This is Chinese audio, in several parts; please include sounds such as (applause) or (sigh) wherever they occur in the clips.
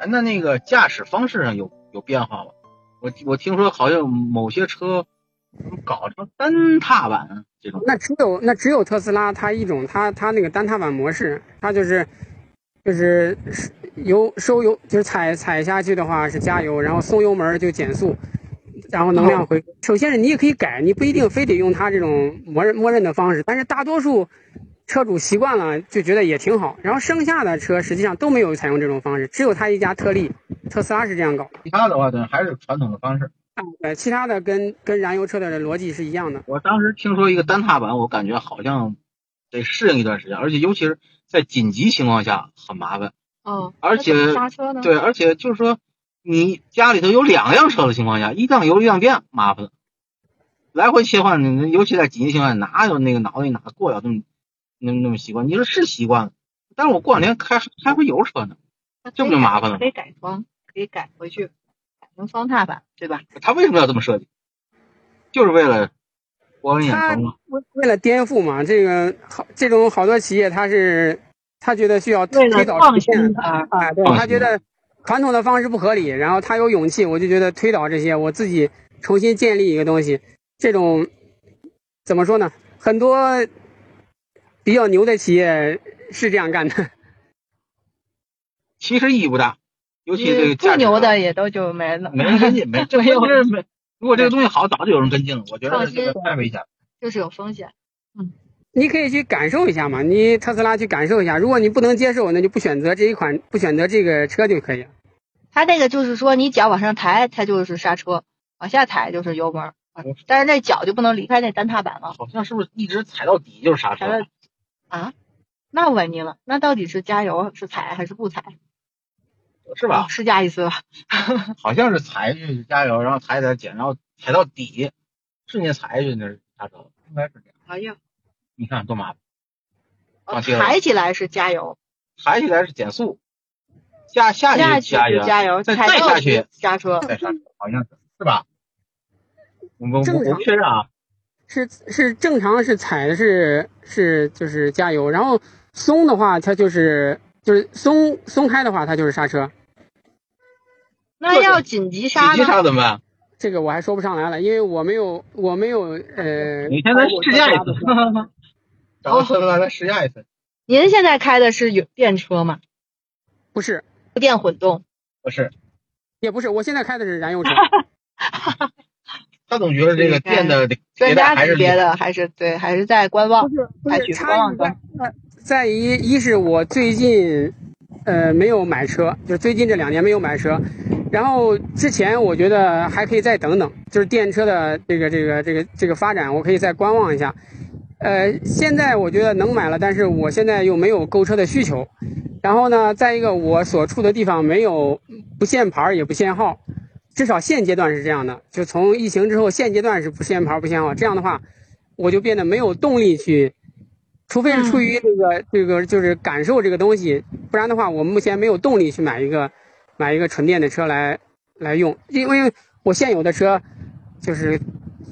那那那个驾驶方式上有有变化吗？我我听说好像某些车搞成单踏板这种。那只有那只有特斯拉它一种，它它那个单踏板模式，它就是就是油收油，就是踩踩下去的话是加油，然后松油门就减速，然后能量回。首先是你也可以改，你不一定非得用它这种默认默认的方式，但是大多数。车主习惯了就觉得也挺好，然后剩下的车实际上都没有采用这种方式，只有他一家特例，特斯拉是这样搞。其他的话呢，还是传统的方式。对，其他的跟跟燃油车的逻辑是一样的。我当时听说一个单踏板，我感觉好像得适应一段时间，而且尤其是在紧急情况下很麻烦。哦。而且刹车呢？对，而且就是说，你家里头有两辆车的情况下，一辆油一辆电，麻烦。来回切换，尤其在紧急情况下，哪有那个脑袋哪过了那么？那那么习惯，你说是习惯了，但是我过两天开开回油车呢，这不就麻烦了？可以改装，可以改回去，改成双踏板，对吧？他为什么要这么设计？就是为了博人眼球嘛。为为了颠覆嘛，这个好，这种好多企业他是他觉得需要推倒创新啊，啊，对他觉得传统的方式不合理，然后他有勇气，我就觉得推倒这些，我自己重新建立一个东西，这种怎么说呢？很多。比较牛的企业是这样干的，其实意义不大，尤其这个不牛的也都就没了，没人跟进，没 (laughs) 这，没有没。如果这个东西好，早就有人跟进了。我觉得这个太危险了，就是有风险。嗯，你可以去感受一下嘛，你特斯拉去感受一下。如果你不能接受，那就不选择这一款，不选择这个车就可以了。它那个就是说，你脚往上抬，它就是刹车；往下踩就是油门。但是那脚就不能离开那单踏板了。好像是不是一直踩到底就是刹车？啊，那问你了，那到底是加油是踩还是不踩？是吧？是加一次吧？(laughs) 好像是踩下去加油，然后踩踩减，然后踩到底，瞬间踩下去那是刹车，应该是这样。哎呀，你看多麻烦！抬起来是加油，抬起来是减速，下下去加油，加油，再再下去刹车，再刹车，好像是是吧？我我我确认啊。是是正常是踩的是是就是加油，然后松的话它就是就是松松开的话它就是刹车。那要紧急刹？紧急刹怎么办？这个我还说不上来了，因为我没有我没有呃。你现在试驾一次。找特斯拉来试驾一次。您现在开的是有电车吗？不是，电混动。不是。也不是，我现在开的是燃油车。(laughs) 他总觉得这个电的专家级别的还是对，还是在观望，采取观望在在一一是我最近呃没有买车，就最近这两年没有买车，然后之前我觉得还可以再等等，就是电车的这个这个这个这个发展，我可以再观望一下。呃，现在我觉得能买了，但是我现在又没有购车的需求。然后呢，再一个我所处的地方没有不限牌也不限号。至少现阶段是这样的，就从疫情之后，现阶段是不限牌不限号。这样的话，我就变得没有动力去，除非是出于这个这个就是感受这个东西，不然的话，我目前没有动力去买一个买一个纯电的车来来用，因为我现有的车就是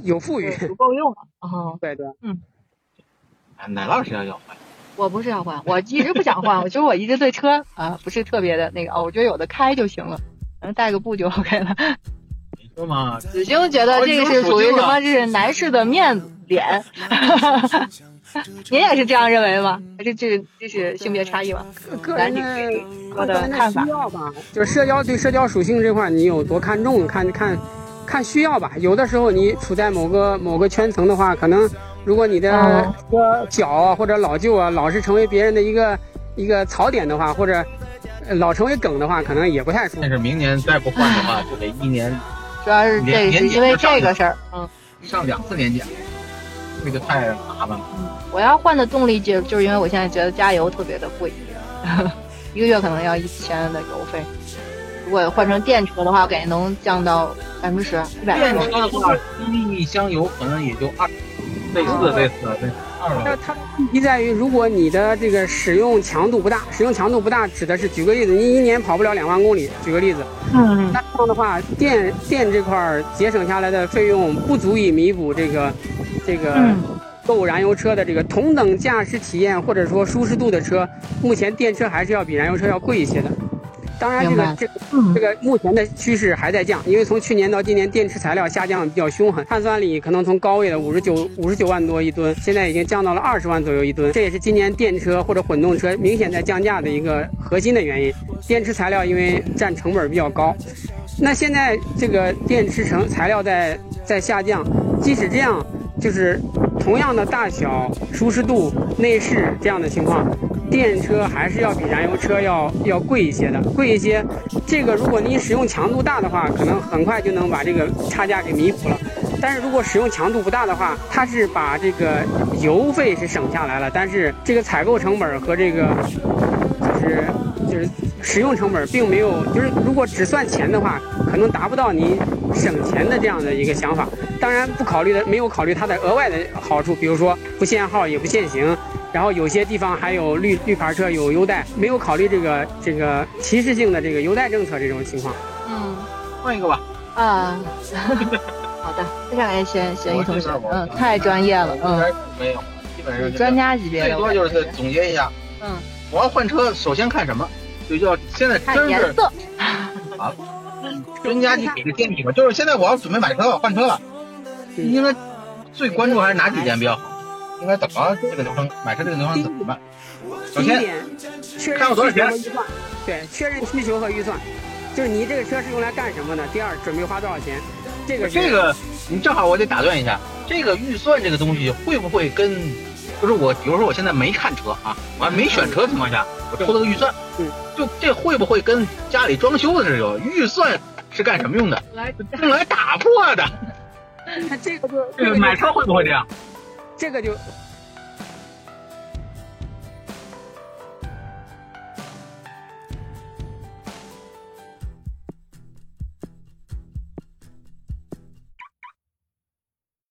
有富裕，(laughs) 不够用了。哦，对对，嗯。奶酪是要要换？我不是要换，我一直不想换。我觉得我一直对车啊不是特别的那个哦，我觉得有的开就行了。能带个布就 OK 了。你说嘛？子星觉得这个是属于什么？这是男士的面子脸。您也是这样认为吗？还是这这是性别差异吗？男女我的看法。需要吧，就是社交对社交属性这块，你有多看重？看看看需要吧。有的时候你处在某个某个圈层的话，可能如果你的脚啊或者老旧啊，老是成为别人的一个一个槽点的话，或者。老成为梗的话，可能也不太舒服。但是明年再不换的话，(laughs) 就得一年。主要是这是因为这个事儿，嗯，上两次年检，这个太麻烦了。我要换的动力就就是因为我现在觉得加油特别的贵。(laughs) 一个月可能要一千的油费。如果换成电车的话，我感觉能降到百分之十、一百。电车的话，一箱油可能也就二，类似类似类似。那它问题在于，如果你的这个使用强度不大，使用强度不大指的是，举个例子，你一年跑不了两万公里，举个例子，嗯，那这样的话，电电这块节省下来的费用不足以弥补这个这个购燃油车的这个同等驾驶体验或者说舒适度的车，目前电车还是要比燃油车要贵一些的。当然，这个这个这个目前的趋势还在降，因为从去年到今年，电池材料下降比较凶狠，碳酸锂可能从高位的五十九五十九万多一吨，现在已经降到了二十万左右一吨，这也是今年电车或者混动车明显在降价的一个核心的原因。电池材料因为占成本比较高，那现在这个电池成材料在在下降，即使这样，就是同样的大小、舒适度、内饰这样的情况。电车还是要比燃油车要要贵一些的，贵一些。这个如果你使用强度大的话，可能很快就能把这个差价给弥补了。但是如果使用强度不大的话，它是把这个油费是省下来了，但是这个采购成本和这个就是就是使用成本并没有，就是如果只算钱的话，可能达不到您省钱的这样的一个想法。当然不考虑的没有考虑它的额外的好处，比如说不限号也不限行。然后有些地方还有绿绿牌车有优待，没有考虑这个这个歧视性的这个优待政策这种情况。嗯，换一个吧。啊，好的，非常感谢咸鱼同学，嗯，太专业了，嗯，没有，基本上专家级别的。最多就是总结一下，嗯，我要换车，首先看什么？就要现在看颜色。(laughs) 啊，专家你给个建议吧，就是现在我要准备买车了，换车了，应该最关注还是哪几点比较好？应该怎么这个流程？买车这个流程怎么办？首先，看我多少钱？对，确认需求和预算，就是你这个车是用来干什么的？第二，准备花多少钱？这个这个，你正好我得打断一下，这个预算这个东西会不会跟，就是我，比如说我现在没看车啊，我还没选车情况下，我出了个预算，嗯，就这会不会跟家里装修的时候预算是干什么用的？来用来打破的。那这个就这个买车会不会这样？这个就